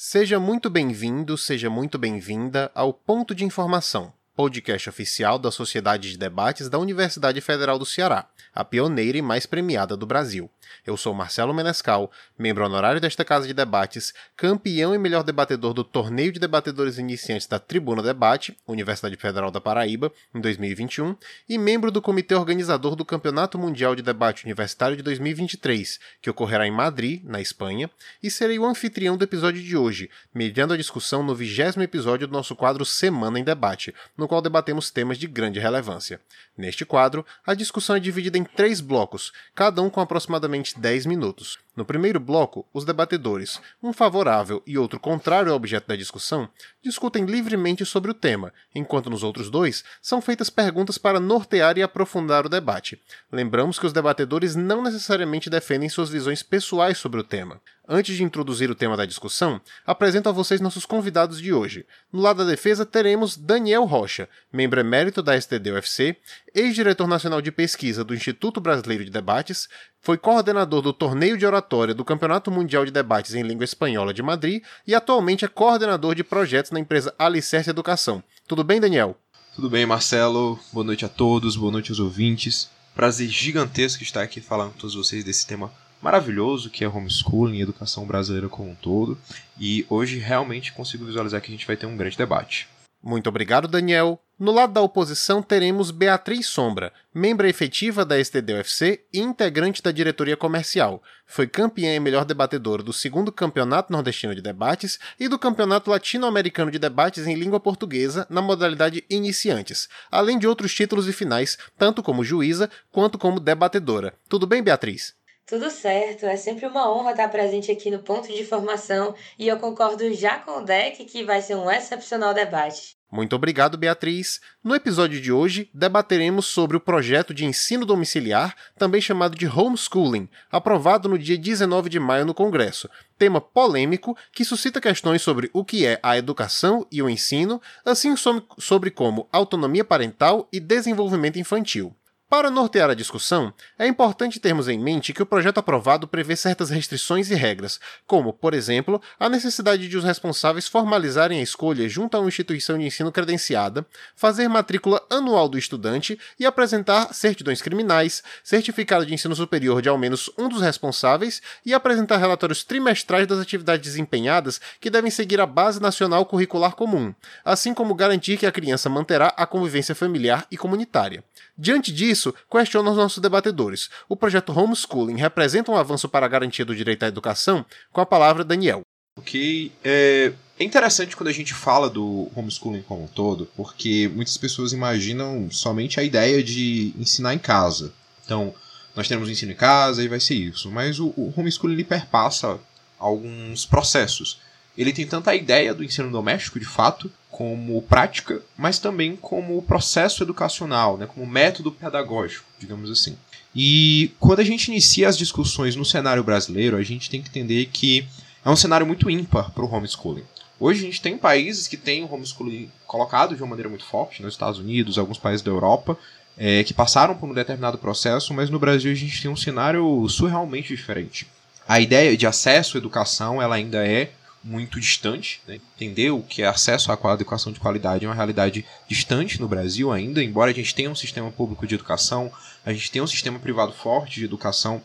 Seja muito bem-vindo, seja muito bem-vinda ao Ponto de Informação, podcast oficial da Sociedade de Debates da Universidade Federal do Ceará, a pioneira e mais premiada do Brasil. Eu sou Marcelo Menescal, membro honorário desta casa de debates, campeão e melhor debatedor do Torneio de Debatedores Iniciantes da Tribuna Debate, Universidade Federal da Paraíba, em 2021, e membro do comitê organizador do Campeonato Mundial de Debate Universitário de 2023, que ocorrerá em Madrid, na Espanha, e serei o anfitrião do episódio de hoje, mediando a discussão no vigésimo episódio do nosso quadro Semana em Debate, no qual debatemos temas de grande relevância. Neste quadro, a discussão é dividida em três blocos, cada um com aproximadamente 10 minutos. No primeiro bloco, os debatedores, um favorável e outro contrário ao objeto da discussão, discutem livremente sobre o tema, enquanto nos outros dois são feitas perguntas para nortear e aprofundar o debate. Lembramos que os debatedores não necessariamente defendem suas visões pessoais sobre o tema. Antes de introduzir o tema da discussão, apresento a vocês nossos convidados de hoje. No lado da defesa teremos Daniel Rocha, membro emérito da STD-UFC, ex-diretor nacional de pesquisa do Instituto Brasileiro de Debates, foi coordenador do torneio de oratória do Campeonato Mundial de Debates em Língua Espanhola de Madrid e atualmente é coordenador de projetos na empresa Alicerce Educação. Tudo bem, Daniel? Tudo bem, Marcelo. Boa noite a todos, boa noite aos ouvintes. Prazer gigantesco estar aqui falando com todos vocês desse tema maravilhoso que é homeschooling e educação brasileira como um todo. E hoje realmente consigo visualizar que a gente vai ter um grande debate. Muito obrigado, Daniel. No lado da oposição teremos Beatriz Sombra, membro efetiva da STD-UFC e integrante da diretoria comercial. Foi campeã e melhor debatedora do segundo Campeonato Nordestino de Debates e do Campeonato Latino-Americano de Debates em Língua Portuguesa na modalidade Iniciantes, além de outros títulos e finais, tanto como juíza quanto como debatedora. Tudo bem, Beatriz? Tudo certo, é sempre uma honra estar presente aqui no ponto de formação e eu concordo já com o Deck que vai ser um excepcional debate. Muito obrigado, Beatriz. No episódio de hoje, debateremos sobre o projeto de ensino domiciliar, também chamado de homeschooling, aprovado no dia 19 de maio no Congresso. Tema polêmico que suscita questões sobre o que é a educação e o ensino, assim sobre como autonomia parental e desenvolvimento infantil. Para nortear a discussão, é importante termos em mente que o projeto aprovado prevê certas restrições e regras, como, por exemplo, a necessidade de os responsáveis formalizarem a escolha junto a uma instituição de ensino credenciada, fazer matrícula anual do estudante e apresentar certidões criminais, certificado de ensino superior de ao menos um dos responsáveis e apresentar relatórios trimestrais das atividades desempenhadas que devem seguir a base nacional curricular comum, assim como garantir que a criança manterá a convivência familiar e comunitária. Diante disso, questionam os nossos debatedores. O projeto Homeschooling representa um avanço para a garantia do direito à educação? Com a palavra, Daniel. Ok. É, é interessante quando a gente fala do homeschooling como um todo, porque muitas pessoas imaginam somente a ideia de ensinar em casa. Então, nós temos o ensino em casa e vai ser isso. Mas o, o homeschooling ele perpassa alguns processos. Ele tem tanto a ideia do ensino doméstico, de fato, como prática, mas também como processo educacional, né, como método pedagógico, digamos assim. E quando a gente inicia as discussões no cenário brasileiro, a gente tem que entender que é um cenário muito ímpar para o homeschooling. Hoje a gente tem países que têm o homeschooling colocado de uma maneira muito forte, nos Estados Unidos, alguns países da Europa, é, que passaram por um determinado processo, mas no Brasil a gente tem um cenário surrealmente diferente. A ideia de acesso à educação ela ainda é muito distante. Né? Entender o que é acesso à educação de qualidade é uma realidade distante no Brasil ainda, embora a gente tenha um sistema público de educação, a gente tenha um sistema privado forte de educação,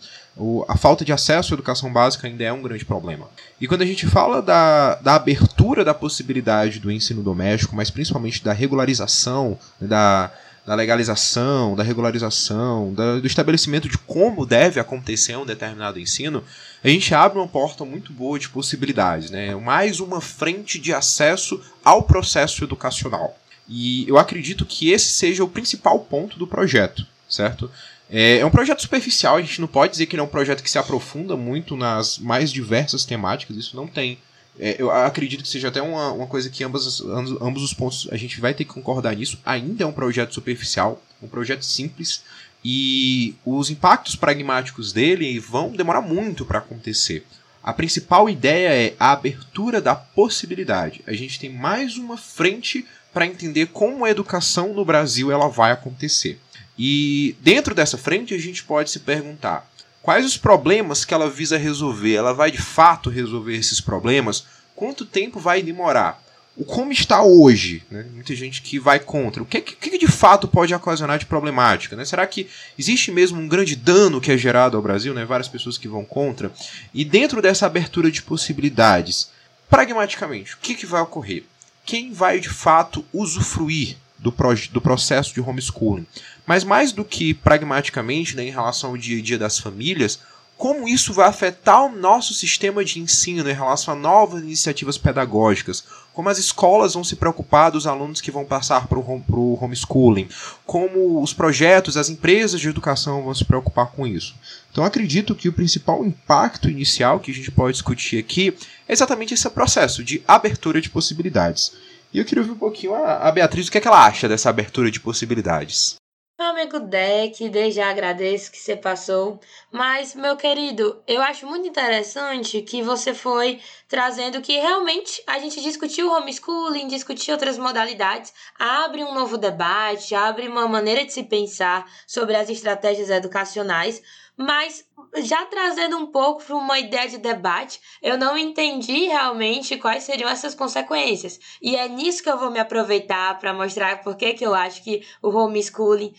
a falta de acesso à educação básica ainda é um grande problema. E quando a gente fala da, da abertura da possibilidade do ensino doméstico, mas principalmente da regularização, da da legalização, da regularização, da, do estabelecimento de como deve acontecer um determinado ensino, a gente abre uma porta muito boa de possibilidades, né? Mais uma frente de acesso ao processo educacional. E eu acredito que esse seja o principal ponto do projeto, certo? É, é um projeto superficial, a gente não pode dizer que ele é um projeto que se aprofunda muito nas mais diversas temáticas, isso não tem é, eu acredito que seja até uma, uma coisa que ambas, ambos os pontos a gente vai ter que concordar nisso. Ainda é um projeto superficial, um projeto simples, e os impactos pragmáticos dele vão demorar muito para acontecer. A principal ideia é a abertura da possibilidade. A gente tem mais uma frente para entender como a educação no Brasil ela vai acontecer. E dentro dessa frente a gente pode se perguntar: quais os problemas que ela visa resolver? Ela vai de fato resolver esses problemas quanto tempo vai demorar? O como está hoje, né? muita gente que vai contra. O que, que, que de fato pode ocasionar de problemática? Né? Será que existe mesmo um grande dano que é gerado ao Brasil? Né? Várias pessoas que vão contra. E dentro dessa abertura de possibilidades, pragmaticamente, o que, que vai ocorrer? Quem vai de fato usufruir do, do processo de homeschooling? Mas mais do que pragmaticamente, né, em relação ao dia a dia das famílias, como isso vai afetar o nosso sistema de ensino em relação a novas iniciativas pedagógicas, como as escolas vão se preocupar dos alunos que vão passar para o homeschooling, como os projetos, as empresas de educação vão se preocupar com isso. Então acredito que o principal impacto inicial que a gente pode discutir aqui é exatamente esse processo de abertura de possibilidades. E eu queria ouvir um pouquinho a, Beatriz o que, é que ela acha dessa abertura de possibilidades. Meu amigo Deck, desde já agradeço que você passou. Mas, meu querido, eu acho muito interessante que você foi trazendo que realmente a gente discutiu homeschooling, discutiu outras modalidades, abre um novo debate, abre uma maneira de se pensar sobre as estratégias educacionais, mas já trazendo um pouco para uma ideia de debate, eu não entendi realmente quais seriam essas consequências. E é nisso que eu vou me aproveitar para mostrar por que eu acho que o homeschooling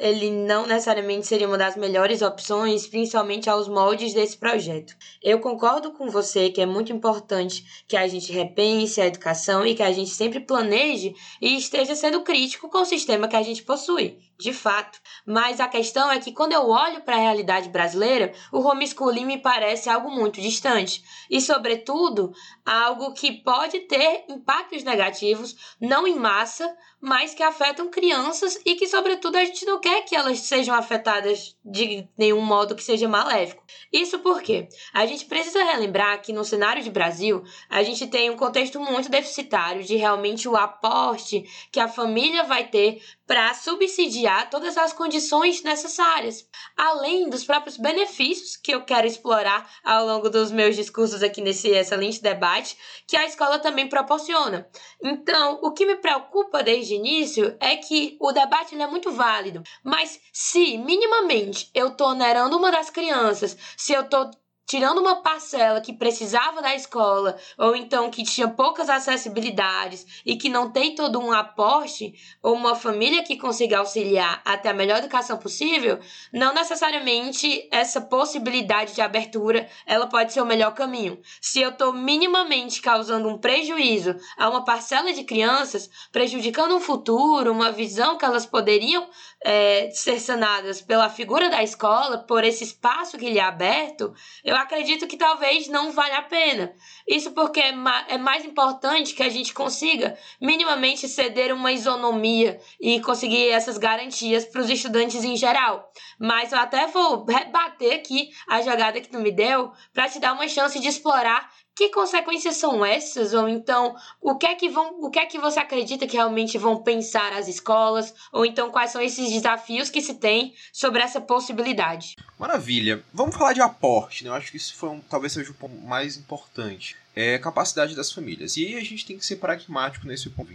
ele não necessariamente seria uma das melhores opções, principalmente aos moldes desse projeto. Eu concordo com você que é muito importante que a gente repense a educação e que a gente sempre planeje e esteja sendo crítico com o sistema que a gente possui de fato. Mas a questão é que quando eu olho para a realidade brasileira, o homeschooling me parece algo muito distante e, sobretudo, algo que pode ter impactos negativos, não em massa, mas que afetam crianças e que, sobretudo, a gente não quer que elas sejam afetadas de nenhum modo que seja maléfico. Isso porque a gente precisa relembrar que no cenário de Brasil, a gente tem um contexto muito deficitário de realmente o aporte que a família vai ter para subsidiar todas as condições necessárias, além dos próprios benefícios que eu quero explorar ao longo dos meus discursos aqui nesse excelente debate, que a escola também proporciona. Então, o que me preocupa desde o início é que o debate é muito válido, mas se minimamente eu estou onerando uma das crianças, se eu estou tirando uma parcela que precisava da escola, ou então que tinha poucas acessibilidades e que não tem todo um aporte, ou uma família que consiga auxiliar até a melhor educação possível, não necessariamente essa possibilidade de abertura ela pode ser o melhor caminho. Se eu estou minimamente causando um prejuízo a uma parcela de crianças, prejudicando um futuro, uma visão que elas poderiam é, ser sanadas pela figura da escola, por esse espaço que lhe é aberto, eu acredito que talvez não valha a pena. Isso porque é, ma é mais importante que a gente consiga minimamente ceder uma isonomia e conseguir essas garantias para os estudantes em geral. Mas eu até vou rebater aqui a jogada que tu me deu para te dar uma chance de explorar que consequências são essas? Ou então, o que é que vão, o que é que você acredita que realmente vão pensar as escolas? Ou então, quais são esses desafios que se tem sobre essa possibilidade? Maravilha. Vamos falar de aporte, né? Eu acho que isso foi um, talvez seja o ponto mais importante. É a capacidade das famílias. E aí a gente tem que ser pragmático nesse ponto.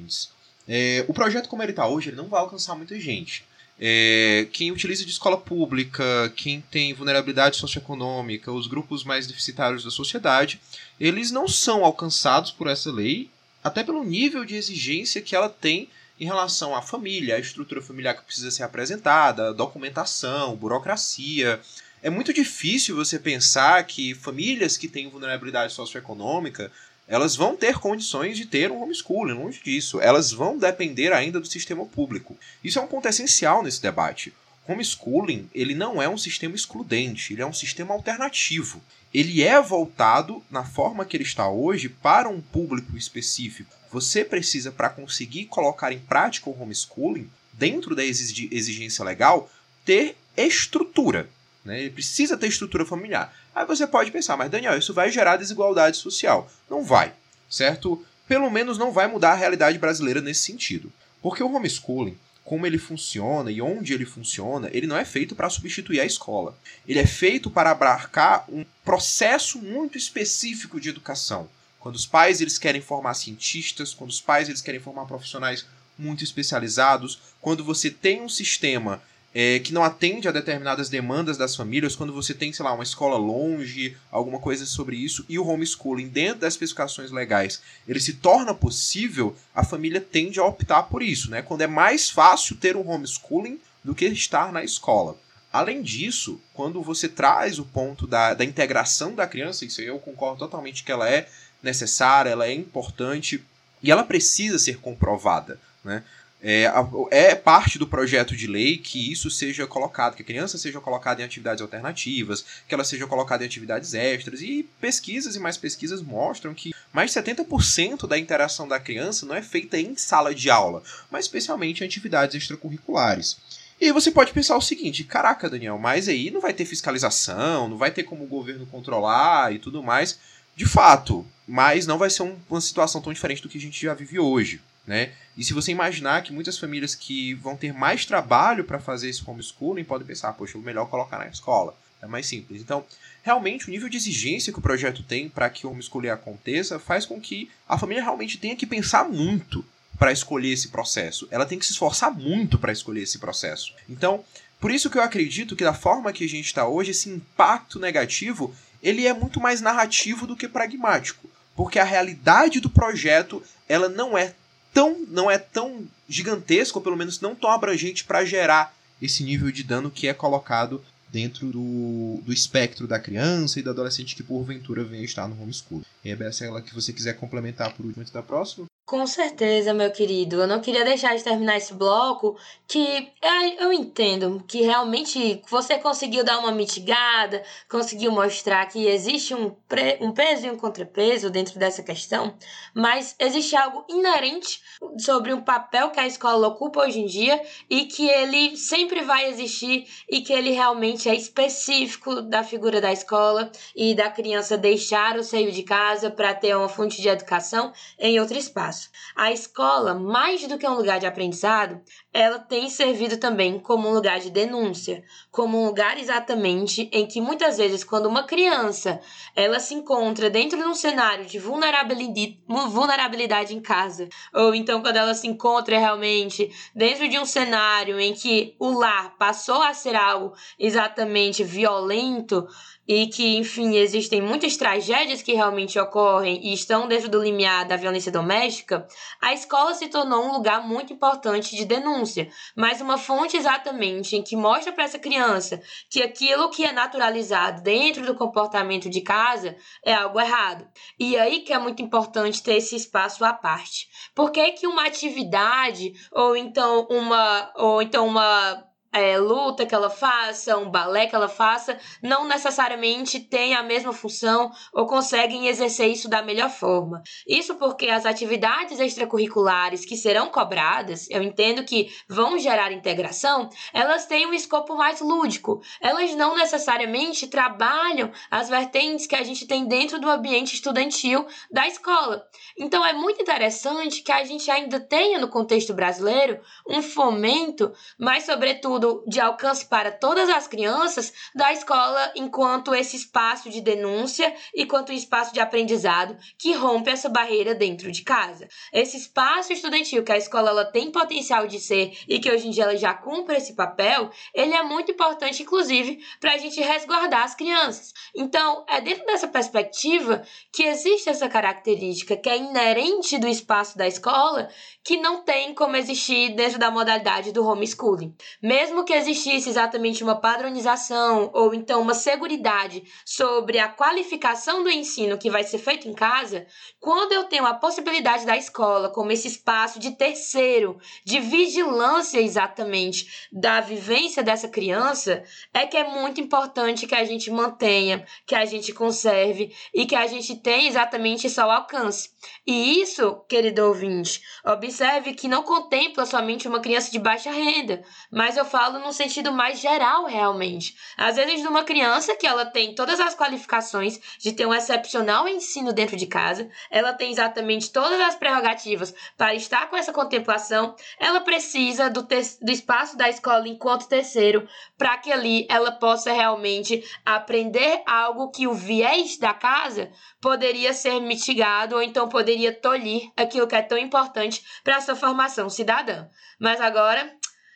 É, o projeto como ele está hoje, ele não vai alcançar muita gente. É, quem utiliza de escola pública, quem tem vulnerabilidade socioeconômica, os grupos mais deficitários da sociedade, eles não são alcançados por essa lei, até pelo nível de exigência que ela tem em relação à família, à estrutura familiar que precisa ser apresentada, documentação, burocracia. É muito difícil você pensar que famílias que têm vulnerabilidade socioeconômica elas vão ter condições de ter um homeschooling, longe disso. Elas vão depender ainda do sistema público. Isso é um ponto essencial nesse debate. Homeschooling, ele não é um sistema excludente, ele é um sistema alternativo. Ele é voltado, na forma que ele está hoje, para um público específico. Você precisa, para conseguir colocar em prática o homeschooling, dentro da exigência legal, ter estrutura. Né? Ele precisa ter estrutura familiar. Aí você pode pensar, mas Daniel, isso vai gerar desigualdade social. Não vai, certo? Pelo menos não vai mudar a realidade brasileira nesse sentido. Porque o homeschooling, como ele funciona e onde ele funciona, ele não é feito para substituir a escola. Ele é feito para abarcar um processo muito específico de educação. Quando os pais eles querem formar cientistas, quando os pais eles querem formar profissionais muito especializados, quando você tem um sistema é, que não atende a determinadas demandas das famílias, quando você tem, sei lá, uma escola longe, alguma coisa sobre isso, e o homeschooling dentro das especificações legais, ele se torna possível, a família tende a optar por isso, né? Quando é mais fácil ter um homeschooling do que estar na escola. Além disso, quando você traz o ponto da, da integração da criança, isso eu concordo totalmente que ela é necessária, ela é importante e ela precisa ser comprovada, né? É, é, parte do projeto de lei que isso seja colocado, que a criança seja colocada em atividades alternativas, que ela seja colocada em atividades extras. E pesquisas e mais pesquisas mostram que mais de 70% da interação da criança não é feita em sala de aula, mas especialmente em atividades extracurriculares. E aí você pode pensar o seguinte: caraca, Daniel, mas aí não vai ter fiscalização, não vai ter como o governo controlar e tudo mais. De fato, mas não vai ser um, uma situação tão diferente do que a gente já vive hoje. Né? E se você imaginar que muitas famílias que vão ter mais trabalho para fazer esse homeschooling podem pensar, poxa, é melhor colocar na escola. É mais simples. Então, realmente, o nível de exigência que o projeto tem para que o homeschooling aconteça faz com que a família realmente tenha que pensar muito para escolher esse processo. Ela tem que se esforçar muito para escolher esse processo. Então, por isso que eu acredito que da forma que a gente está hoje, esse impacto negativo, ele é muito mais narrativo do que pragmático, porque a realidade do projeto, ela não é tão não é tão gigantesco, ou pelo menos não tão abrangente para gerar esse nível de dano que é colocado dentro do, do espectro da criança e do adolescente que porventura venha estar no homeschool. E é essa que você quiser complementar por último da próxima. Com certeza, meu querido. Eu não queria deixar de terminar esse bloco que eu entendo que realmente você conseguiu dar uma mitigada, conseguiu mostrar que existe um, pre, um peso e um contrapeso dentro dessa questão, mas existe algo inerente sobre um papel que a escola ocupa hoje em dia e que ele sempre vai existir e que ele realmente é específico da figura da escola e da criança deixar o seio de casa para ter uma fonte de educação em outro espaço. A escola, mais do que um lugar de aprendizado, ela tem servido também como um lugar de denúncia, como um lugar exatamente em que muitas vezes quando uma criança ela se encontra dentro de um cenário de vulnerabilidade em casa, ou então quando ela se encontra realmente dentro de um cenário em que o lar passou a ser algo exatamente violento, e que, enfim, existem muitas tragédias que realmente ocorrem e estão dentro do limiar da violência doméstica, a escola se tornou um lugar muito importante de denúncia, mas uma fonte exatamente em que mostra para essa criança que aquilo que é naturalizado dentro do comportamento de casa é algo errado. E aí que é muito importante ter esse espaço à parte. Por que, que uma atividade ou então uma ou então uma é, luta que ela faça, um balé que ela faça, não necessariamente tem a mesma função ou conseguem exercer isso da melhor forma. Isso porque as atividades extracurriculares que serão cobradas, eu entendo que vão gerar integração, elas têm um escopo mais lúdico. Elas não necessariamente trabalham as vertentes que a gente tem dentro do ambiente estudantil da escola. Então é muito interessante que a gente ainda tenha no contexto brasileiro um fomento, mas sobretudo de alcance para todas as crianças da escola enquanto esse espaço de denúncia e quanto espaço de aprendizado que rompe essa barreira dentro de casa. Esse espaço estudantil que a escola ela tem potencial de ser e que hoje em dia ela já cumpre esse papel, ele é muito importante, inclusive, para a gente resguardar as crianças. Então, é dentro dessa perspectiva que existe essa característica que é inerente do espaço da escola que não tem como existir dentro da modalidade do homeschooling. Mesmo que existisse exatamente uma padronização ou então uma seguridade sobre a qualificação do ensino que vai ser feito em casa, quando eu tenho a possibilidade da escola como esse espaço de terceiro, de vigilância exatamente da vivência dessa criança, é que é muito importante que a gente mantenha, que a gente conserve e que a gente tenha exatamente isso ao alcance. E isso, querido ouvinte, observe que não contempla somente uma criança de baixa renda, mas eu falo num sentido mais geral, realmente. Às vezes, de uma criança que ela tem todas as qualificações de ter um excepcional ensino dentro de casa, ela tem exatamente todas as prerrogativas para estar com essa contemplação, ela precisa do, do espaço da escola enquanto terceiro, para que ali ela possa realmente aprender algo que o viés da casa poderia ser mitigado ou então poderia tolir aquilo que é tão importante para a sua formação cidadã. Mas agora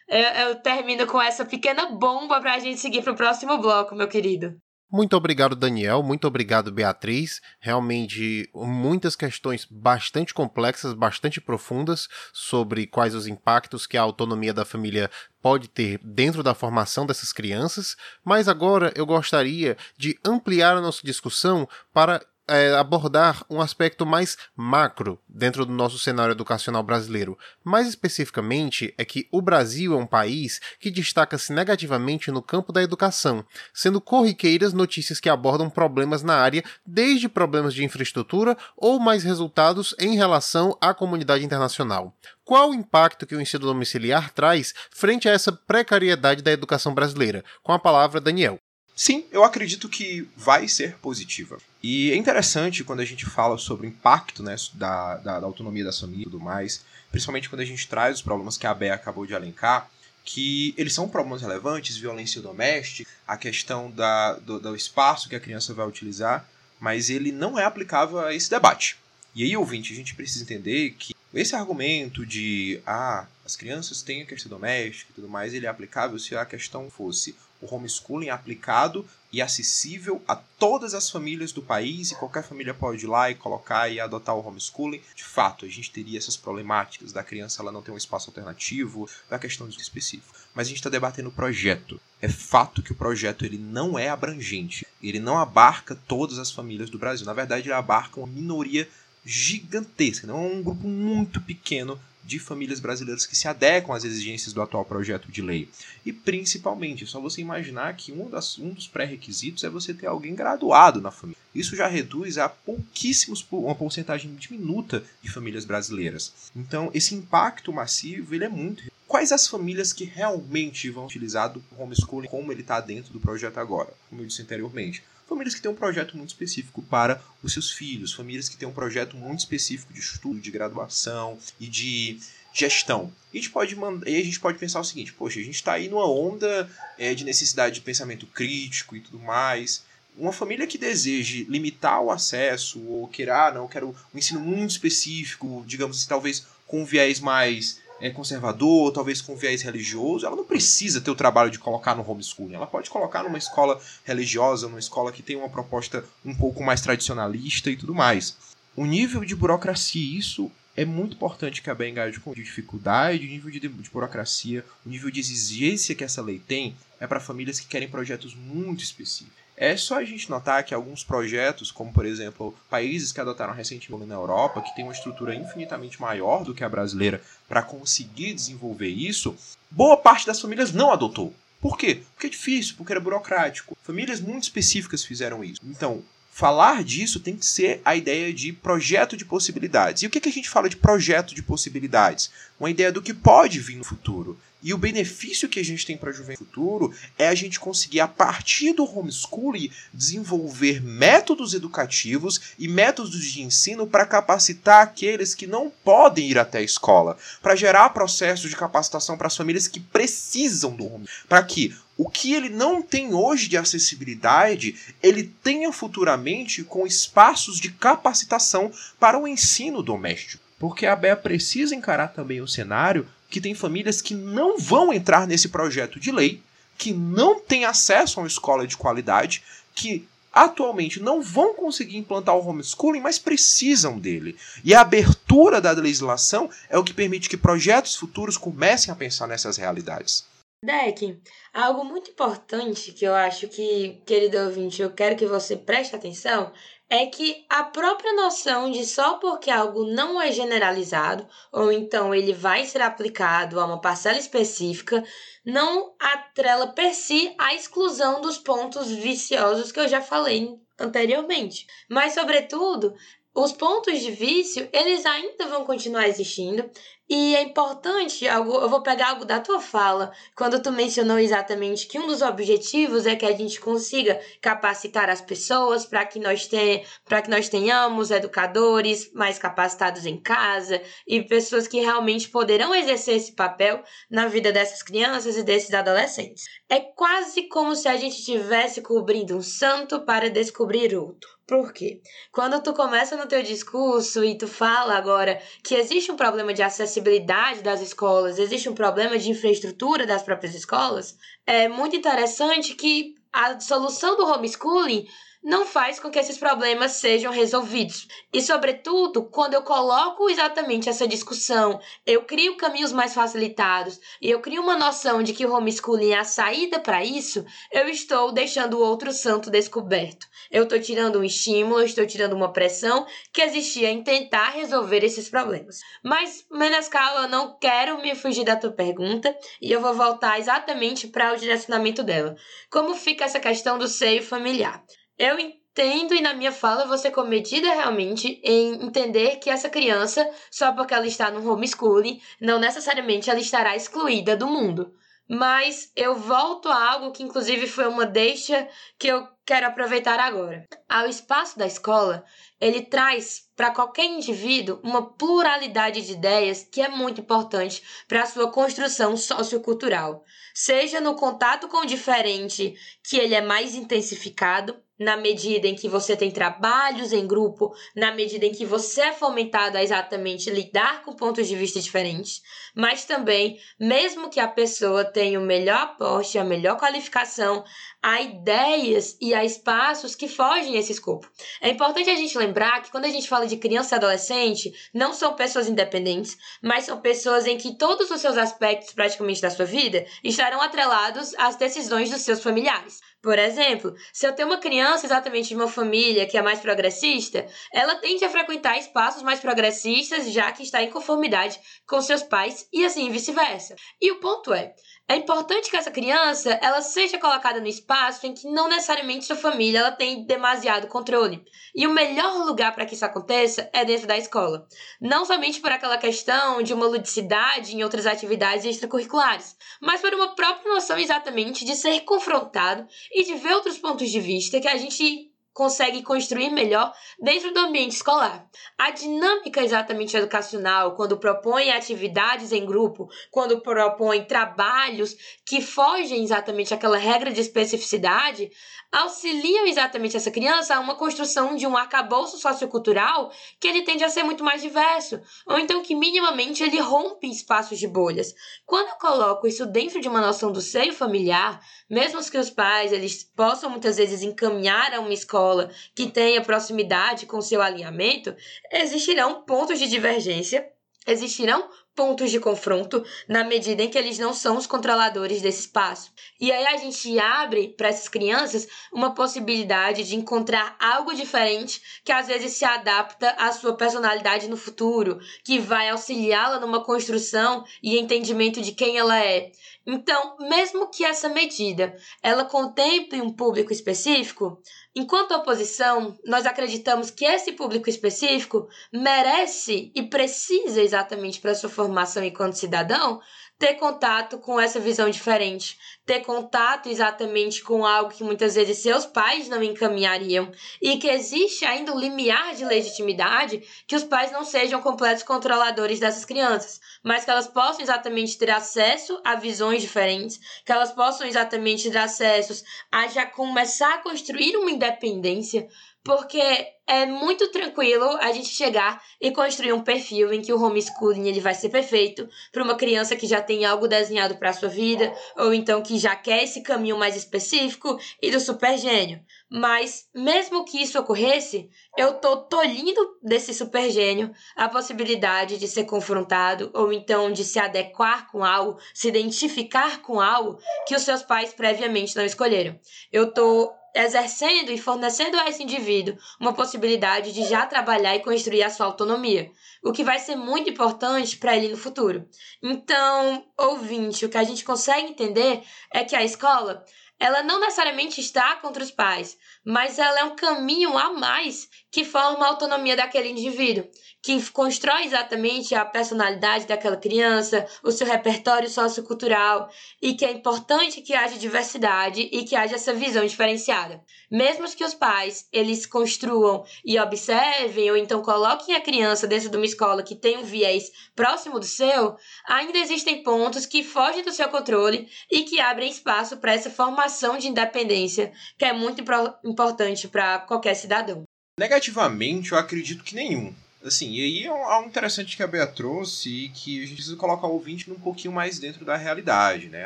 eu, eu termino com essa pequena bomba para a gente seguir para o próximo bloco, meu querido. Muito obrigado, Daniel. Muito obrigado, Beatriz. Realmente, muitas questões bastante complexas, bastante profundas sobre quais os impactos que a autonomia da família pode ter dentro da formação dessas crianças. Mas agora eu gostaria de ampliar a nossa discussão para é, abordar um aspecto mais macro dentro do nosso cenário educacional brasileiro. Mais especificamente, é que o Brasil é um país que destaca-se negativamente no campo da educação, sendo corriqueiras notícias que abordam problemas na área, desde problemas de infraestrutura ou mais resultados em relação à comunidade internacional. Qual o impacto que o ensino domiciliar traz frente a essa precariedade da educação brasileira? Com a palavra, Daniel. Sim, eu acredito que vai ser positiva. E é interessante quando a gente fala sobre o impacto né, da, da, da autonomia e tudo mais, principalmente quando a gente traz os problemas que a Bea acabou de alencar, que eles são problemas relevantes, violência doméstica, a questão da, do, do espaço que a criança vai utilizar, mas ele não é aplicável a esse debate. E aí, ouvinte, a gente precisa entender que esse argumento de ah, as crianças têm a questão doméstica e tudo mais, ele é aplicável se a questão fosse o homeschooling aplicado e acessível a todas as famílias do país e qualquer família pode ir lá e colocar e adotar o homeschooling. De fato, a gente teria essas problemáticas da criança ela não ter um espaço alternativo, da questão específica. Mas a gente está debatendo o projeto. É fato que o projeto ele não é abrangente. Ele não abarca todas as famílias do Brasil. Na verdade, ele abarca uma minoria gigantesca, não é um grupo muito pequeno de famílias brasileiras que se adequam às exigências do atual projeto de lei. E principalmente, é só você imaginar que um, das, um dos pré-requisitos é você ter alguém graduado na família. Isso já reduz a pouquíssimos, uma porcentagem diminuta de famílias brasileiras. Então, esse impacto massivo ele é muito. Quais as famílias que realmente vão utilizar o homeschooling como ele está dentro do projeto agora? Como eu disse anteriormente famílias que têm um projeto muito específico para os seus filhos, famílias que têm um projeto muito específico de estudo, de graduação e de gestão. E a gente pode, mandar, e a gente pode pensar o seguinte: poxa, a gente está aí numa onda é, de necessidade de pensamento crítico e tudo mais. Uma família que deseje limitar o acesso ou queira, ah, não, eu quero um ensino muito específico, digamos assim, talvez com um viés mais conservador, talvez com viés religioso, ela não precisa ter o trabalho de colocar no homeschooling. Ela pode colocar numa escola religiosa, numa escola que tem uma proposta um pouco mais tradicionalista e tudo mais. O nível de burocracia, isso é muito importante que a BEM com dificuldade, o nível de, de burocracia, o nível de exigência que essa lei tem é para famílias que querem projetos muito específicos. É só a gente notar que alguns projetos, como por exemplo, países que adotaram recentemente na Europa, que tem uma estrutura infinitamente maior do que a brasileira para conseguir desenvolver isso, boa parte das famílias não adotou. Por quê? Porque é difícil, porque era burocrático. Famílias muito específicas fizeram isso. Então, falar disso tem que ser a ideia de projeto de possibilidades. E o que, que a gente fala de projeto de possibilidades? Uma ideia do que pode vir no futuro. E o benefício que a gente tem para a juventude futuro é a gente conseguir, a partir do homeschooling, desenvolver métodos educativos e métodos de ensino para capacitar aqueles que não podem ir até a escola, para gerar processos de capacitação para as famílias que precisam do home, para que o que ele não tem hoje de acessibilidade, ele tenha futuramente com espaços de capacitação para o ensino doméstico. Porque a BEA precisa encarar também o cenário que tem famílias que não vão entrar nesse projeto de lei, que não têm acesso a uma escola de qualidade, que atualmente não vão conseguir implantar o homeschooling, mas precisam dele. E a abertura da legislação é o que permite que projetos futuros comecem a pensar nessas realidades. Deck, algo muito importante que eu acho que, querido ouvinte, eu quero que você preste atenção é que a própria noção de só porque algo não é generalizado, ou então ele vai ser aplicado a uma parcela específica, não atrela per si a exclusão dos pontos viciosos que eu já falei anteriormente. Mas, sobretudo, os pontos de vício, eles ainda vão continuar existindo, e é importante, eu vou pegar algo da tua fala, quando tu mencionou exatamente que um dos objetivos é que a gente consiga capacitar as pessoas para que nós que nós tenhamos educadores mais capacitados em casa e pessoas que realmente poderão exercer esse papel na vida dessas crianças e desses adolescentes. É quase como se a gente estivesse cobrindo um santo para descobrir outro. Por quê? Quando tu começa no teu discurso e tu fala agora que existe um problema de acessibilidade das escolas, existe um problema de infraestrutura das próprias escolas, é muito interessante que a solução do homeschooling não faz com que esses problemas sejam resolvidos. E, sobretudo, quando eu coloco exatamente essa discussão, eu crio caminhos mais facilitados e eu crio uma noção de que o homeschooling é a saída para isso, eu estou deixando o outro santo descoberto. Eu estou tirando um estímulo, eu estou tirando uma pressão que existia em tentar resolver esses problemas. Mas, Menescal, eu não quero me fugir da tua pergunta e eu vou voltar exatamente para o direcionamento dela. Como fica essa questão do seio familiar? Eu entendo e na minha fala vou ser comedida realmente em entender que essa criança, só porque ela está no homeschooling, não necessariamente ela estará excluída do mundo. Mas eu volto a algo que inclusive foi uma deixa que eu quero aproveitar agora. Ao espaço da escola, ele traz para qualquer indivíduo uma pluralidade de ideias que é muito importante para a sua construção sociocultural. Seja no contato com o diferente, que ele é mais intensificado, na medida em que você tem trabalhos em grupo, na medida em que você é fomentado a exatamente lidar com pontos de vista diferentes, mas também, mesmo que a pessoa tenha o melhor aporte, a melhor qualificação, há ideias e há espaços que fogem esse escopo. É importante a gente lembrar que quando a gente fala de criança e adolescente, não são pessoas independentes, mas são pessoas em que todos os seus aspectos praticamente da sua vida estarão atrelados às decisões dos seus familiares. Por exemplo, se eu tenho uma criança exatamente de uma família que é mais progressista, ela tende a frequentar espaços mais progressistas, já que está em conformidade com seus pais e assim vice-versa. E o ponto é, é importante que essa criança ela seja colocada no espaço em que não necessariamente sua família ela tem demasiado controle. E o melhor lugar para que isso aconteça é dentro da escola. Não somente por aquela questão de uma ludicidade em outras atividades extracurriculares, mas por uma própria noção exatamente de ser confrontado e de ver outros pontos de vista que a gente consegue construir melhor dentro do ambiente escolar. A dinâmica exatamente educacional, quando propõe atividades em grupo, quando propõe trabalhos que fogem exatamente àquela regra de especificidade, auxiliam exatamente essa criança a uma construção de um arcabouço sociocultural que ele tende a ser muito mais diverso, ou então que minimamente ele rompe espaços de bolhas. Quando eu coloco isso dentro de uma noção do seio familiar, mesmo que os pais eles possam muitas vezes encaminhar a uma escola que tenha proximidade com seu alinhamento, existirão pontos de divergência existirão pontos de confronto na medida em que eles não são os controladores desse espaço. E aí a gente abre para essas crianças uma possibilidade de encontrar algo diferente que às vezes se adapta à sua personalidade no futuro, que vai auxiliá-la numa construção e entendimento de quem ela é. Então, mesmo que essa medida ela contemple um público específico, enquanto oposição, nós acreditamos que esse público específico merece e precisa exatamente para sua formação enquanto cidadão ter contato com essa visão diferente, ter contato exatamente com algo que muitas vezes seus pais não encaminhariam. E que existe ainda um limiar de legitimidade que os pais não sejam completos controladores dessas crianças, mas que elas possam exatamente ter acesso a visões diferentes, que elas possam exatamente ter acessos a já começar a construir uma independência. Porque é muito tranquilo a gente chegar e construir um perfil em que o homeschooling ele vai ser perfeito para uma criança que já tem algo desenhado para a sua vida, ou então que já quer esse caminho mais específico e do super gênio. Mas, mesmo que isso ocorresse, eu tô tolhindo desse super gênio a possibilidade de ser confrontado ou então de se adequar com algo, se identificar com algo que os seus pais previamente não escolheram. Eu tô exercendo e fornecendo a esse indivíduo uma possibilidade de já trabalhar e construir a sua autonomia, o que vai ser muito importante para ele no futuro. Então, ouvinte, o que a gente consegue entender é que a escola ela não necessariamente está contra os pais, mas ela é um caminho a mais que forma a autonomia daquele indivíduo que constrói exatamente a personalidade daquela criança, o seu repertório sociocultural e que é importante que haja diversidade e que haja essa visão diferenciada. Mesmo que os pais eles construam e observem ou então coloquem a criança dentro de uma escola que tem um viés próximo do seu, ainda existem pontos que fogem do seu controle e que abrem espaço para essa formação de independência que é muito importante para qualquer cidadão. Negativamente, eu acredito que nenhum. Assim, e aí é algo interessante que a Bea trouxe que a gente precisa colocar o ouvinte um pouquinho mais dentro da realidade, né?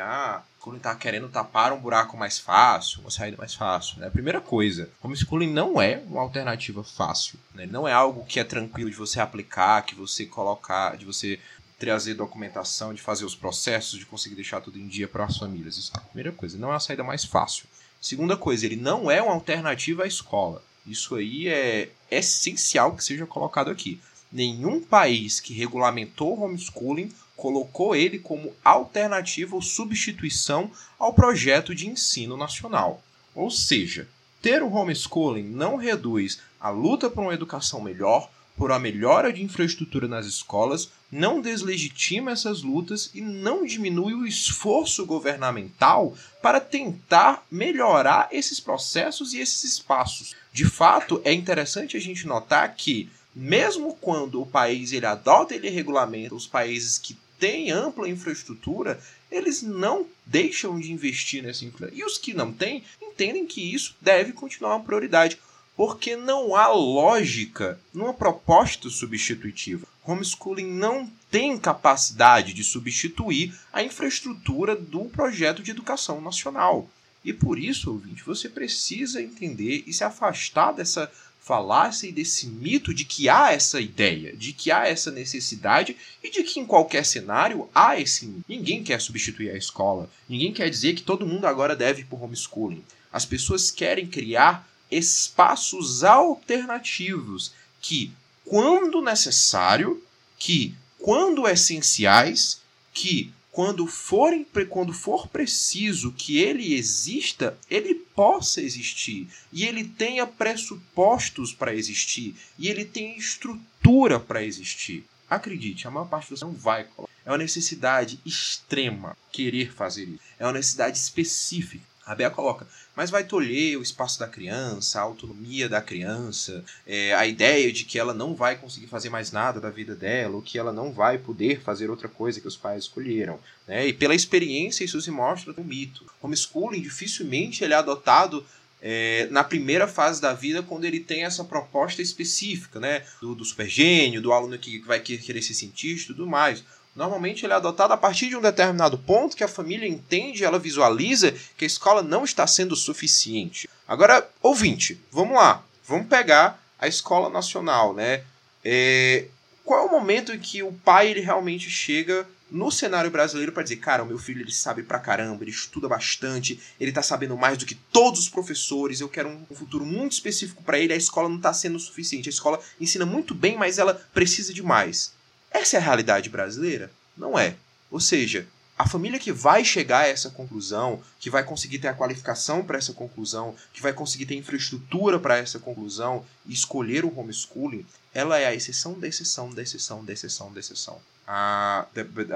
Ah, quando está querendo tapar um buraco mais fácil, uma saída mais fácil, né? Primeira coisa, homeschooling não é uma alternativa fácil, né? Não é algo que é tranquilo de você aplicar, que você colocar, de você trazer documentação, de fazer os processos, de conseguir deixar tudo em dia para as famílias. Isso é a primeira coisa, não é a saída mais fácil. Segunda coisa, ele não é uma alternativa à escola. Isso aí é essencial que seja colocado aqui. Nenhum país que regulamentou o homeschooling colocou ele como alternativa ou substituição ao projeto de ensino nacional. Ou seja, ter o homeschooling não reduz a luta por uma educação melhor, por uma melhora de infraestrutura nas escolas, não deslegitima essas lutas e não diminui o esforço governamental para tentar melhorar esses processos e esses espaços. De fato, é interessante a gente notar que mesmo quando o país ele adota ele regulamenta os países que têm ampla infraestrutura, eles não deixam de investir nessa infraestrutura. E os que não têm entendem que isso deve continuar uma prioridade porque não há lógica numa proposta substitutiva. Homeschooling não tem capacidade de substituir a infraestrutura do projeto de educação nacional. E por isso, ouvinte, você precisa entender e se afastar dessa falácia e desse mito de que há essa ideia, de que há essa necessidade e de que em qualquer cenário há esse. Ninguém quer substituir a escola, ninguém quer dizer que todo mundo agora deve ir para homeschooling. As pessoas querem criar espaços alternativos que, quando necessário, que, quando essenciais, que, quando for, quando for preciso que ele exista, ele possa existir e ele tenha pressupostos para existir e ele tenha estrutura para existir. Acredite, a maior parte você não vai. É uma necessidade extrema querer fazer isso. É uma necessidade específica. A Bea coloca, mas vai tolher o espaço da criança, a autonomia da criança, é, a ideia de que ela não vai conseguir fazer mais nada da vida dela, ou que ela não vai poder fazer outra coisa que os pais escolheram. Né? E pela experiência isso se mostra um mito. Homeschooling dificilmente ele é adotado é, na primeira fase da vida, quando ele tem essa proposta específica, né? Do, do supergênio, do aluno que vai querer ser cientista e tudo mais. Normalmente ele é adotado a partir de um determinado ponto que a família entende, ela visualiza que a escola não está sendo suficiente. Agora, ouvinte, vamos lá, vamos pegar a escola nacional, né? É, qual é o momento em que o pai ele realmente chega no cenário brasileiro para dizer, cara, o meu filho ele sabe pra caramba, ele estuda bastante, ele tá sabendo mais do que todos os professores, eu quero um futuro muito específico para ele, a escola não tá sendo suficiente, a escola ensina muito bem, mas ela precisa de mais. Essa é a realidade brasileira? Não é. Ou seja, a família que vai chegar a essa conclusão, que vai conseguir ter a qualificação para essa conclusão, que vai conseguir ter infraestrutura para essa conclusão e escolher o homeschooling, ela é a exceção da exceção da exceção da exceção da exceção. A,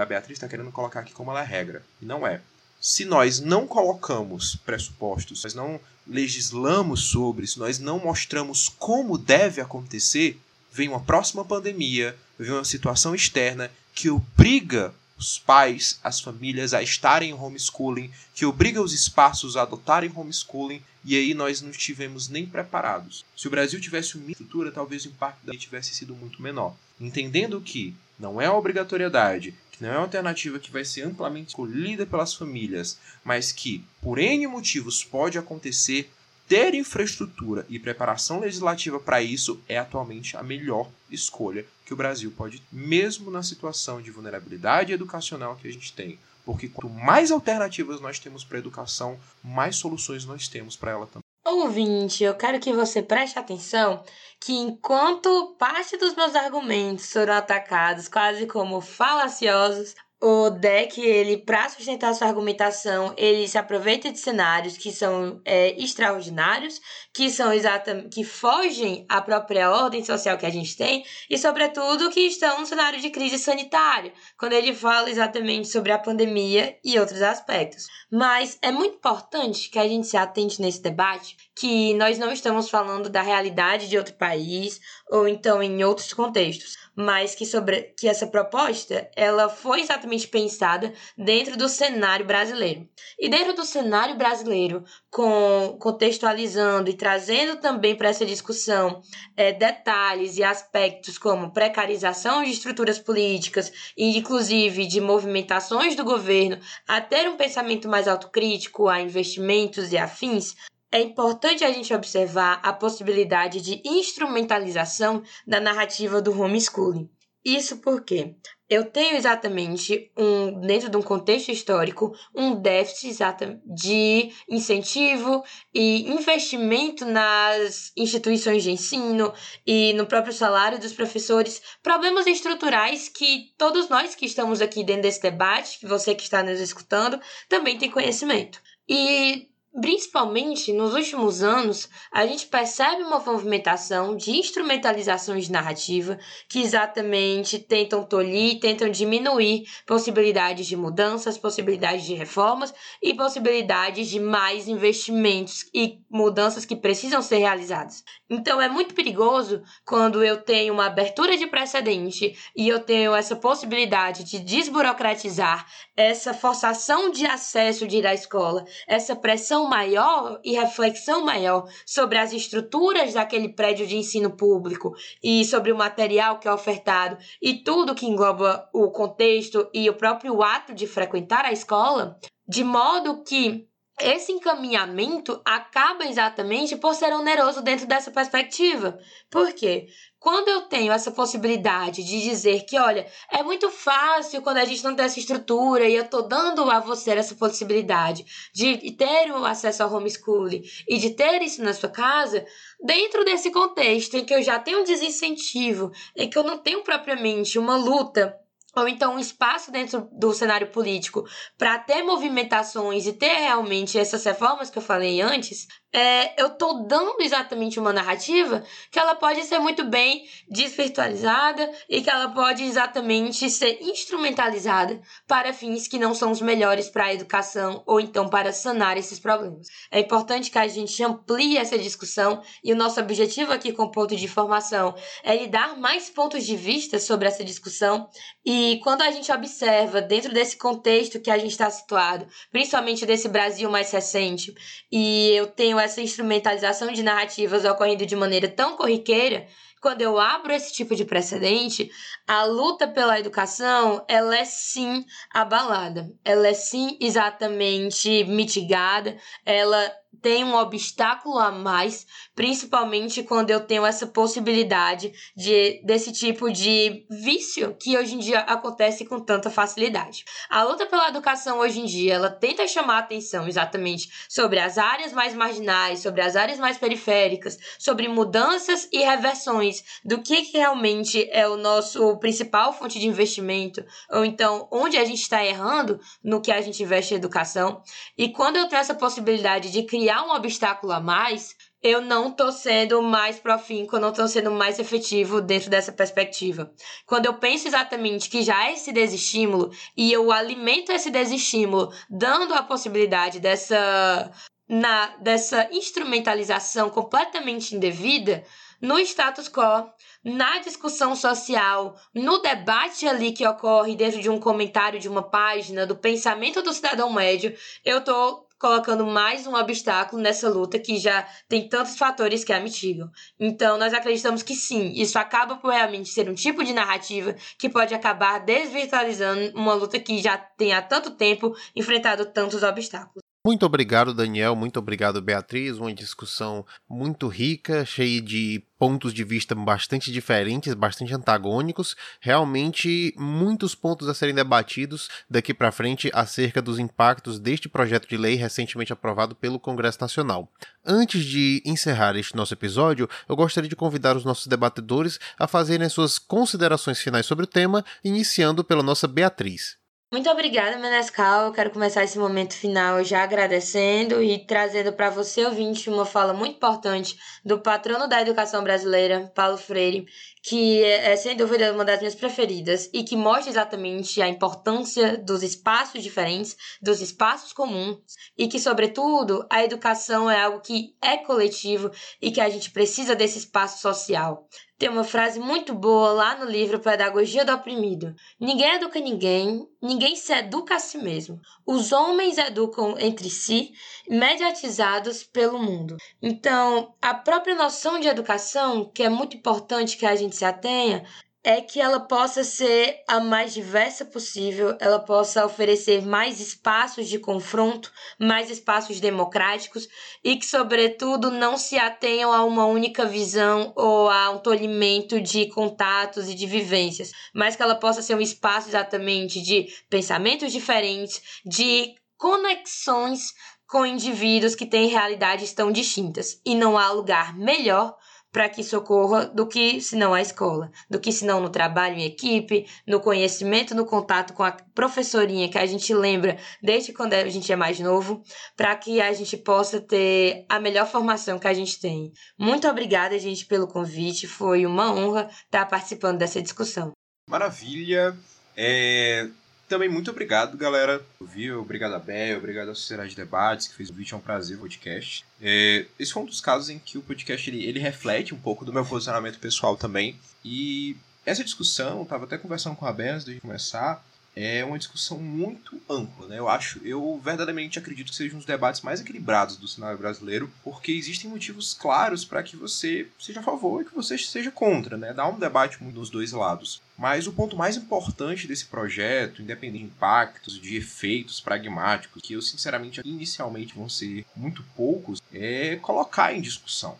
a Beatriz está querendo colocar aqui como ela é regra. E não é. Se nós não colocamos pressupostos, nós não legislamos sobre, se nós não mostramos como deve acontecer, vem uma próxima pandemia, vem uma situação externa que obriga os pais, as famílias a estarem em homeschooling, que obriga os espaços a adotarem homeschooling, e aí nós não estivemos nem preparados. Se o Brasil tivesse uma estrutura, talvez o impacto daí tivesse sido muito menor. Entendendo que não é obrigatoriedade, que não é uma alternativa que vai ser amplamente escolhida pelas famílias, mas que, por N motivos, pode acontecer, ter infraestrutura e preparação legislativa para isso é atualmente a melhor escolha que o Brasil pode, mesmo na situação de vulnerabilidade educacional que a gente tem. Porque quanto mais alternativas nós temos para a educação, mais soluções nós temos para ela também. Ouvinte, eu quero que você preste atenção que enquanto parte dos meus argumentos foram atacados quase como falaciosos, o deck, ele, para sustentar sua argumentação, ele se aproveita de cenários que são é, extraordinários, que são exatamente que fogem à própria ordem social que a gente tem e, sobretudo, que estão no cenário de crise sanitária, quando ele fala exatamente sobre a pandemia e outros aspectos. Mas é muito importante que a gente se atente nesse debate que nós não estamos falando da realidade de outro país ou então em outros contextos mas que sobre que essa proposta ela foi exatamente pensada dentro do cenário brasileiro. E dentro do cenário brasileiro, com contextualizando e trazendo também para essa discussão é, detalhes e aspectos como precarização de estruturas políticas e inclusive de movimentações do governo a ter um pensamento mais autocrítico a investimentos e afins, é importante a gente observar a possibilidade de instrumentalização da narrativa do homeschooling. Isso porque eu tenho exatamente um dentro de um contexto histórico um déficit de incentivo e investimento nas instituições de ensino e no próprio salário dos professores, problemas estruturais que todos nós que estamos aqui dentro desse debate, que você que está nos escutando, também tem conhecimento. E Principalmente nos últimos anos, a gente percebe uma movimentação de instrumentalizações de narrativa que exatamente tentam tolir, tentam diminuir possibilidades de mudanças, possibilidades de reformas e possibilidades de mais investimentos e mudanças que precisam ser realizadas. Então é muito perigoso quando eu tenho uma abertura de precedente e eu tenho essa possibilidade de desburocratizar essa forçação de acesso de ir à escola, essa pressão maior e reflexão maior sobre as estruturas daquele prédio de ensino público e sobre o material que é ofertado e tudo que engloba o contexto e o próprio ato de frequentar a escola, de modo que esse encaminhamento acaba exatamente por ser oneroso dentro dessa perspectiva. Por quê? Quando eu tenho essa possibilidade de dizer que, olha, é muito fácil quando a gente não tem essa estrutura e eu tô dando a você essa possibilidade de ter o acesso ao homeschooling e de ter isso na sua casa, dentro desse contexto em que eu já tenho um desincentivo, em que eu não tenho propriamente uma luta ou então um espaço dentro do cenário político para ter movimentações e ter realmente essas reformas que eu falei antes, é, eu tô dando exatamente uma narrativa que ela pode ser muito bem desvirtualizada e que ela pode exatamente ser instrumentalizada para fins que não são os melhores para a educação ou então para sanar esses problemas. É importante que a gente amplie essa discussão e o nosso objetivo aqui com o ponto de informação é lhe dar mais pontos de vista sobre essa discussão e quando a gente observa dentro desse contexto que a gente está situado, principalmente desse Brasil mais recente, e eu tenho essa instrumentalização de narrativas ocorrendo de maneira tão corriqueira, quando eu abro esse tipo de precedente, a luta pela educação, ela é sim abalada, ela é sim exatamente mitigada, ela tem um obstáculo a mais, principalmente quando eu tenho essa possibilidade de desse tipo de vício que hoje em dia acontece com tanta facilidade. A luta pela educação hoje em dia, ela tenta chamar atenção exatamente sobre as áreas mais marginais, sobre as áreas mais periféricas, sobre mudanças e reversões do que, que realmente é o nosso principal fonte de investimento, ou então onde a gente está errando no que a gente investe em educação. E quando eu tenho essa possibilidade de criar criar um obstáculo a mais, eu não estou sendo mais profinco, eu não estou sendo mais efetivo dentro dessa perspectiva. Quando eu penso exatamente que já é esse desestímulo e eu alimento esse desestímulo, dando a possibilidade dessa na dessa instrumentalização completamente indevida no status quo, na discussão social, no debate ali que ocorre dentro de um comentário de uma página, do pensamento do cidadão médio, eu estou colocando mais um obstáculo nessa luta que já tem tantos fatores que a mitigam. Então, nós acreditamos que sim, isso acaba por realmente ser um tipo de narrativa que pode acabar desvirtualizando uma luta que já tem há tanto tempo enfrentado tantos obstáculos. Muito obrigado, Daniel. Muito obrigado, Beatriz. Uma discussão muito rica, cheia de pontos de vista bastante diferentes, bastante antagônicos. Realmente, muitos pontos a serem debatidos daqui para frente acerca dos impactos deste projeto de lei recentemente aprovado pelo Congresso Nacional. Antes de encerrar este nosso episódio, eu gostaria de convidar os nossos debatedores a fazerem suas considerações finais sobre o tema, iniciando pela nossa Beatriz. Muito obrigada, Menescal. Eu quero começar esse momento final já agradecendo e trazendo para você, ouvinte, uma fala muito importante do patrono da educação brasileira, Paulo Freire, que é, é sem dúvida uma das minhas preferidas e que mostra exatamente a importância dos espaços diferentes, dos espaços comuns e que, sobretudo, a educação é algo que é coletivo e que a gente precisa desse espaço social. Tem uma frase muito boa lá no livro Pedagogia do Oprimido. Ninguém educa ninguém, ninguém se educa a si mesmo. Os homens educam entre si, mediatizados pelo mundo. Então, a própria noção de educação, que é muito importante que a gente se atenha, é que ela possa ser a mais diversa possível, ela possa oferecer mais espaços de confronto, mais espaços democráticos e que, sobretudo, não se atenham a uma única visão ou a um tolhimento de contatos e de vivências, mas que ela possa ser um espaço exatamente de pensamentos diferentes, de conexões com indivíduos que têm realidades tão distintas. E não há lugar melhor para que socorra do que se não a escola, do que se não no trabalho em equipe, no conhecimento, no contato com a professorinha que a gente lembra desde quando a gente é mais novo, para que a gente possa ter a melhor formação que a gente tem. Muito obrigada, gente, pelo convite. Foi uma honra estar participando dessa discussão. Maravilha. É, também muito obrigado, galera. Viu? Obrigado a Bel, obrigado à Sociedade de Debates, que fez o vídeo. É um prazer o podcast. É, esse foi um dos casos em que o podcast ele, ele reflete um pouco do meu posicionamento pessoal também. E essa discussão, estava até conversando com a Bel antes de começar, é uma discussão muito ampla, né? Eu acho, eu verdadeiramente acredito que seja um dos debates mais equilibrados do cenário brasileiro, porque existem motivos claros para que você seja a favor e que você seja contra, né? Dá um debate dos dois lados. Mas o ponto mais importante desse projeto, independente de impactos, de efeitos pragmáticos, que eu sinceramente inicialmente vão ser muito poucos, é colocar em discussão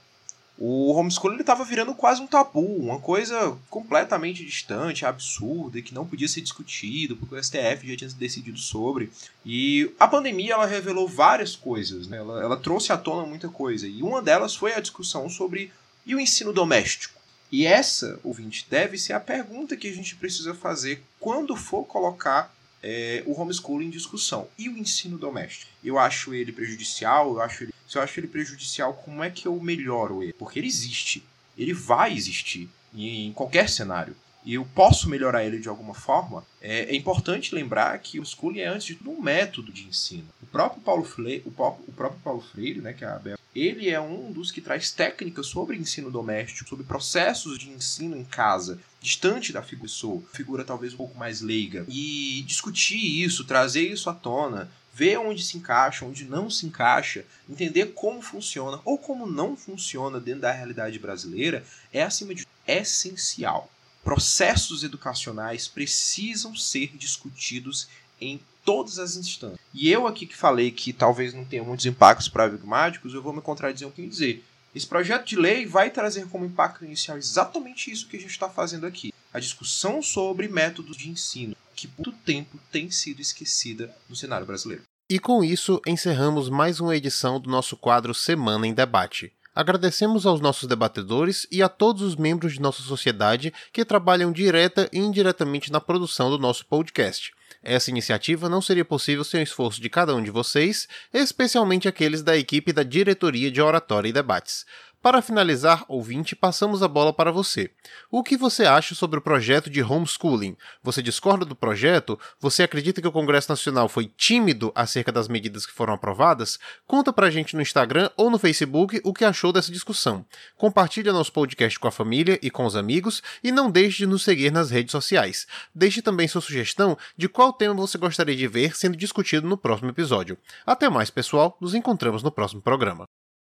o homeschooling estava virando quase um tabu, uma coisa completamente distante, absurda, que não podia ser discutido, porque o STF já tinha decidido sobre. E a pandemia ela revelou várias coisas, né? ela, ela trouxe à tona muita coisa, e uma delas foi a discussão sobre e o ensino doméstico. E essa, ouvinte, deve ser a pergunta que a gente precisa fazer quando for colocar é, o homeschooling em discussão. E o ensino doméstico? Eu acho ele prejudicial, eu acho ele, se eu acho ele prejudicial, como é que eu melhoro ele? Porque ele existe. Ele vai existir em, qualquer cenário. E eu posso melhorar ele de alguma forma. É, é importante lembrar que o homeschooling é, antes de tudo, um método de ensino. O próprio Paulo Freire, o, o próprio Paulo Freire, né, que é a Bel, ele é um dos que traz técnicas sobre ensino doméstico, sobre processos de ensino em casa, distante da figura, figura talvez um pouco mais leiga. E discutir isso, trazer isso à tona, ver onde se encaixa, onde não se encaixa, entender como funciona ou como não funciona dentro da realidade brasileira, é acima de essencial. Processos educacionais precisam ser discutidos em todas as instâncias. E eu aqui que falei que talvez não tenha muitos impactos pragmáticos, eu vou me contradizer um pouquinho dizer. Esse projeto de lei vai trazer como impacto inicial exatamente isso que a gente está fazendo aqui. A discussão sobre métodos de ensino, que por muito tempo tem sido esquecida no cenário brasileiro. E com isso, encerramos mais uma edição do nosso quadro Semana em Debate. Agradecemos aos nossos debatedores e a todos os membros de nossa sociedade que trabalham direta e indiretamente na produção do nosso podcast. Essa iniciativa não seria possível sem o esforço de cada um de vocês, especialmente aqueles da equipe da Diretoria de Oratória e Debates. Para finalizar, ouvinte, passamos a bola para você. O que você acha sobre o projeto de homeschooling? Você discorda do projeto? Você acredita que o Congresso Nacional foi tímido acerca das medidas que foram aprovadas? Conta pra gente no Instagram ou no Facebook o que achou dessa discussão. Compartilhe nosso podcast com a família e com os amigos e não deixe de nos seguir nas redes sociais. Deixe também sua sugestão de qual tema você gostaria de ver sendo discutido no próximo episódio. Até mais, pessoal. Nos encontramos no próximo programa.